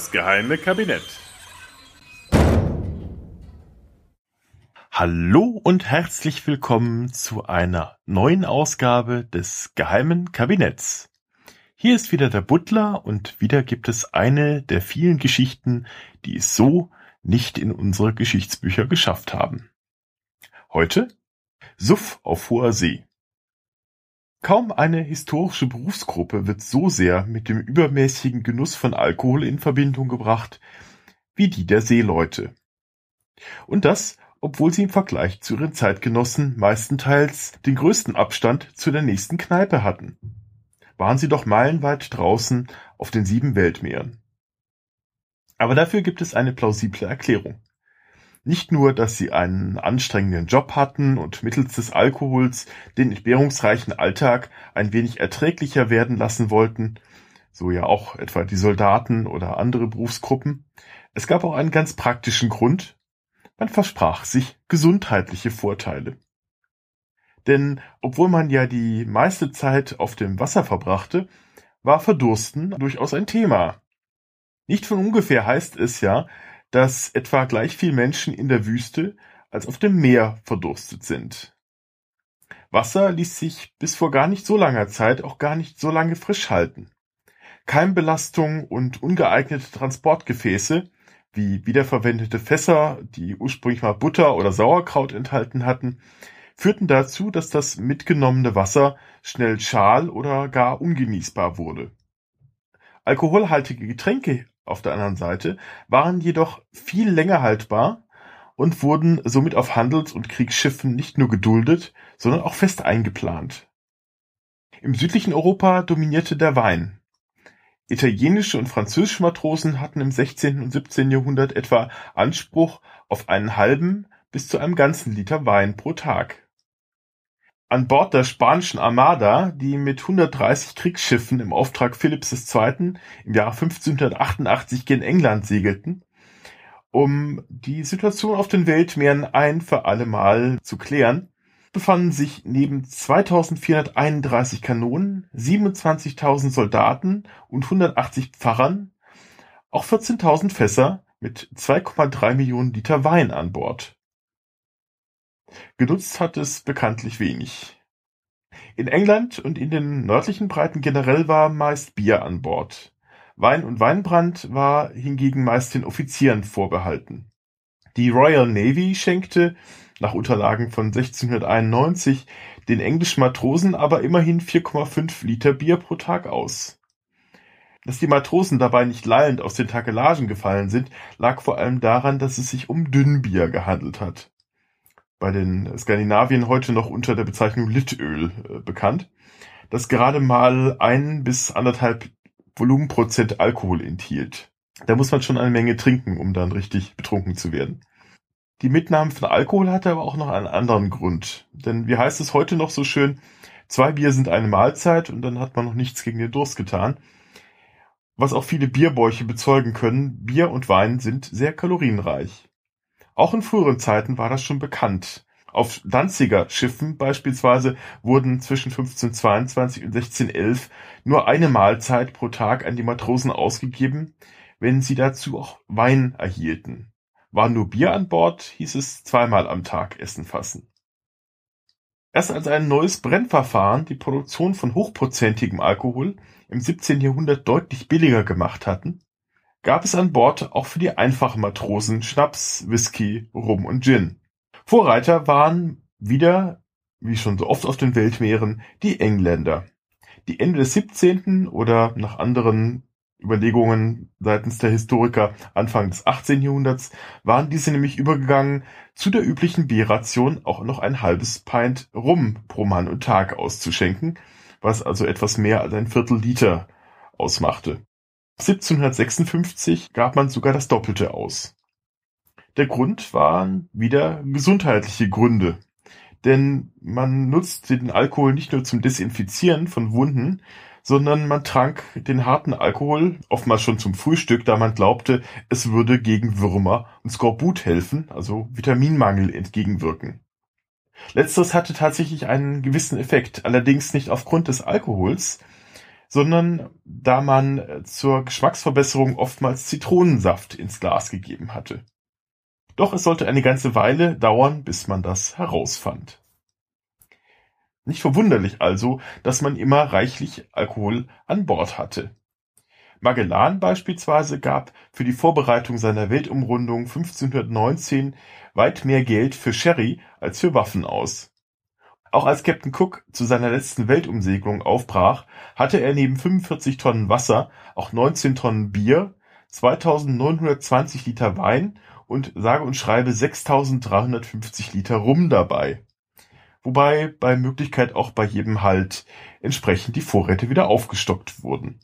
Das geheime Kabinett. Hallo und herzlich willkommen zu einer neuen Ausgabe des geheimen Kabinetts. Hier ist wieder der Butler und wieder gibt es eine der vielen Geschichten, die es so nicht in unsere Geschichtsbücher geschafft haben. Heute Suff auf hoher See. Kaum eine historische Berufsgruppe wird so sehr mit dem übermäßigen Genuss von Alkohol in Verbindung gebracht wie die der Seeleute. Und das, obwohl sie im Vergleich zu ihren Zeitgenossen meistenteils den größten Abstand zu der nächsten Kneipe hatten. Waren sie doch meilenweit draußen auf den sieben Weltmeeren. Aber dafür gibt es eine plausible Erklärung. Nicht nur, dass sie einen anstrengenden Job hatten und mittels des Alkohols den entbehrungsreichen Alltag ein wenig erträglicher werden lassen wollten, so ja auch etwa die Soldaten oder andere Berufsgruppen. Es gab auch einen ganz praktischen Grund. Man versprach sich gesundheitliche Vorteile. Denn obwohl man ja die meiste Zeit auf dem Wasser verbrachte, war Verdursten durchaus ein Thema. Nicht von ungefähr heißt es ja, dass etwa gleich viel Menschen in der Wüste als auf dem Meer verdurstet sind. Wasser ließ sich bis vor gar nicht so langer Zeit auch gar nicht so lange frisch halten. Keimbelastung und ungeeignete Transportgefäße, wie wiederverwendete Fässer, die ursprünglich mal Butter oder Sauerkraut enthalten hatten, führten dazu, dass das mitgenommene Wasser schnell schal oder gar ungenießbar wurde. Alkoholhaltige Getränke auf der anderen Seite waren jedoch viel länger haltbar und wurden somit auf Handels- und Kriegsschiffen nicht nur geduldet, sondern auch fest eingeplant. Im südlichen Europa dominierte der Wein. Italienische und französische Matrosen hatten im 16. und 17. Jahrhundert etwa Anspruch auf einen halben bis zu einem ganzen Liter Wein pro Tag. An Bord der spanischen Armada, die mit 130 Kriegsschiffen im Auftrag Philipps II. im Jahr 1588 gen England segelten, um die Situation auf den Weltmeeren ein für alle Mal zu klären, befanden sich neben 2431 Kanonen, 27.000 Soldaten und 180 Pfarrern auch 14.000 Fässer mit 2,3 Millionen Liter Wein an Bord. Genutzt hat es bekanntlich wenig. In England und in den nördlichen Breiten generell war meist Bier an Bord. Wein und Weinbrand war hingegen meist den Offizieren vorbehalten. Die Royal Navy schenkte, nach Unterlagen von 1691, den englischen Matrosen aber immerhin 4,5 Liter Bier pro Tag aus. Dass die Matrosen dabei nicht lallend aus den Takelagen gefallen sind, lag vor allem daran, dass es sich um Dünnbier gehandelt hat bei den Skandinavien heute noch unter der Bezeichnung Litöl äh, bekannt, das gerade mal ein bis anderthalb Volumenprozent Alkohol enthielt. Da muss man schon eine Menge trinken, um dann richtig betrunken zu werden. Die Mitnahme von Alkohol hatte aber auch noch einen anderen Grund. Denn wie heißt es heute noch so schön, zwei Bier sind eine Mahlzeit und dann hat man noch nichts gegen den Durst getan. Was auch viele Bierbäuche bezeugen können, Bier und Wein sind sehr kalorienreich. Auch in früheren Zeiten war das schon bekannt. Auf Danziger Schiffen beispielsweise wurden zwischen 1522 und 1611 nur eine Mahlzeit pro Tag an die Matrosen ausgegeben, wenn sie dazu auch Wein erhielten. War nur Bier an Bord, hieß es zweimal am Tag Essen fassen. Erst als ein neues Brennverfahren die Produktion von hochprozentigem Alkohol im 17. Jahrhundert deutlich billiger gemacht hatten, gab es an Bord auch für die einfachen Matrosen Schnaps, Whisky, Rum und Gin. Vorreiter waren wieder, wie schon so oft auf den Weltmeeren, die Engländer. Die Ende des 17. oder nach anderen Überlegungen seitens der Historiker Anfang des 18. Jahrhunderts waren diese nämlich übergegangen, zu der üblichen Bierration auch noch ein halbes Pint Rum pro Mann und Tag auszuschenken, was also etwas mehr als ein Viertel Liter ausmachte. 1756 gab man sogar das Doppelte aus. Der Grund waren wieder gesundheitliche Gründe. Denn man nutzte den Alkohol nicht nur zum Desinfizieren von Wunden, sondern man trank den harten Alkohol, oftmals schon zum Frühstück, da man glaubte, es würde gegen Würmer und Skorbut helfen, also Vitaminmangel entgegenwirken. Letzteres hatte tatsächlich einen gewissen Effekt, allerdings nicht aufgrund des Alkohols, sondern da man zur Geschmacksverbesserung oftmals Zitronensaft ins Glas gegeben hatte. Doch es sollte eine ganze Weile dauern, bis man das herausfand. Nicht verwunderlich also, dass man immer reichlich Alkohol an Bord hatte. Magellan beispielsweise gab für die Vorbereitung seiner Weltumrundung 1519 weit mehr Geld für Sherry als für Waffen aus. Auch als Captain Cook zu seiner letzten Weltumsegelung aufbrach, hatte er neben 45 Tonnen Wasser auch 19 Tonnen Bier, 2920 Liter Wein und sage und schreibe 6350 Liter Rum dabei. Wobei bei Möglichkeit auch bei jedem Halt entsprechend die Vorräte wieder aufgestockt wurden.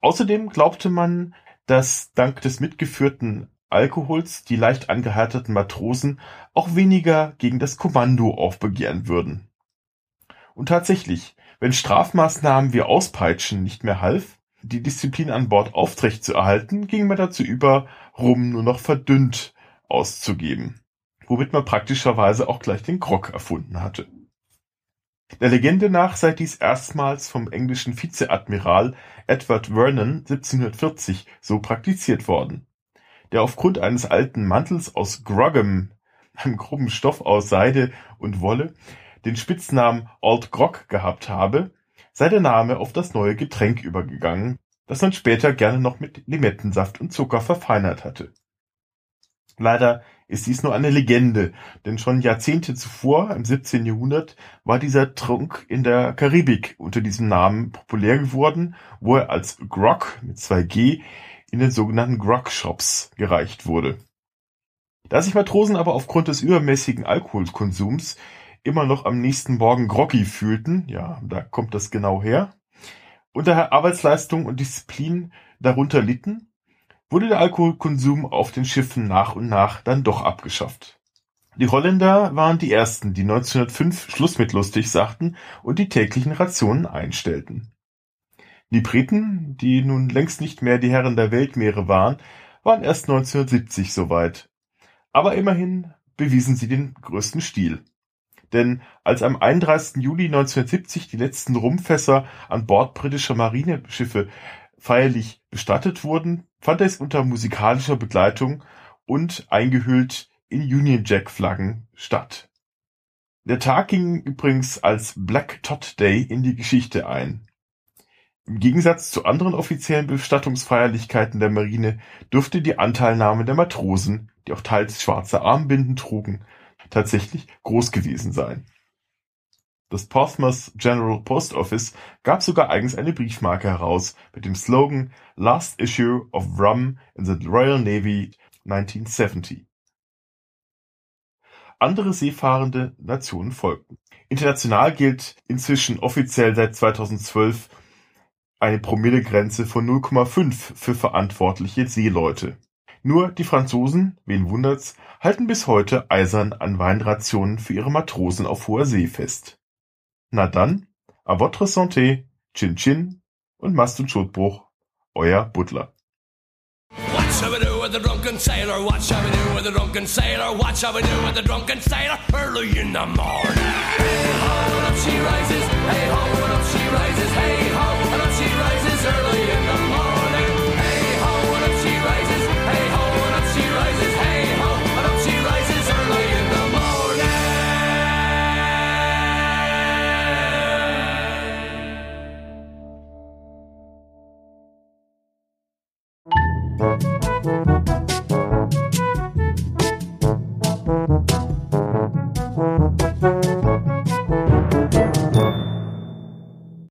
Außerdem glaubte man, dass dank des mitgeführten Alkohols die leicht angehärteten Matrosen auch weniger gegen das Kommando aufbegehren würden. Und tatsächlich, wenn Strafmaßnahmen wie Auspeitschen nicht mehr half, die Disziplin an Bord aufrecht zu erhalten, ging man dazu über, Rum nur noch verdünnt auszugeben, womit man praktischerweise auch gleich den Grog erfunden hatte. Der Legende nach sei dies erstmals vom englischen Vizeadmiral Edward Vernon 1740 so praktiziert worden, der aufgrund eines alten Mantels aus Grogham, einem groben Stoff aus Seide und Wolle, den Spitznamen Old Grog gehabt habe, sei der Name auf das neue Getränk übergegangen, das man später gerne noch mit Limettensaft und Zucker verfeinert hatte. Leider ist dies nur eine Legende, denn schon Jahrzehnte zuvor, im 17. Jahrhundert, war dieser Trunk in der Karibik unter diesem Namen populär geworden, wo er als Grog mit zwei G in den sogenannten Grog-Shops gereicht wurde. Da sich Matrosen aber aufgrund des übermäßigen Alkoholkonsums immer noch am nächsten Morgen groggy fühlten, ja, da kommt das genau her, und daher Arbeitsleistung und Disziplin darunter litten, wurde der Alkoholkonsum auf den Schiffen nach und nach dann doch abgeschafft. Die Holländer waren die ersten, die 1905 Schluss mit lustig sagten und die täglichen Rationen einstellten. Die Briten, die nun längst nicht mehr die Herren der Weltmeere waren, waren erst 1970 soweit. Aber immerhin bewiesen sie den größten Stil. Denn als am 31. Juli 1970 die letzten Rumfässer an Bord britischer Marineschiffe feierlich bestattet wurden, fand es unter musikalischer Begleitung und eingehüllt in Union Jack Flaggen statt. Der Tag ging übrigens als Black Tot Day in die Geschichte ein. Im Gegensatz zu anderen offiziellen Bestattungsfeierlichkeiten der Marine dürfte die Anteilnahme der Matrosen, die auch teils schwarze Armbinden trugen, tatsächlich groß gewesen sein. Das Portsmouth General Post Office gab sogar eigens eine Briefmarke heraus mit dem Slogan "Last Issue of Rum in the Royal Navy 1970". Andere seefahrende Nationen folgten. International gilt inzwischen offiziell seit 2012 eine Promillegrenze von 0,5 für verantwortliche Seeleute. Nur die Franzosen, wen wundert's, halten bis heute eisern an Weinrationen für ihre Matrosen auf hoher See fest. Na dann, à votre santé, Chin Chin und Mast und Schotbruch, euer Butler. Shall we do with the drunken sailor? What shall we do with the drunken sailor? What shall we do with the drunken sailor? Early in the morning. Hey ho, and up she rises. Hey ho, and up she rises. Hey ho,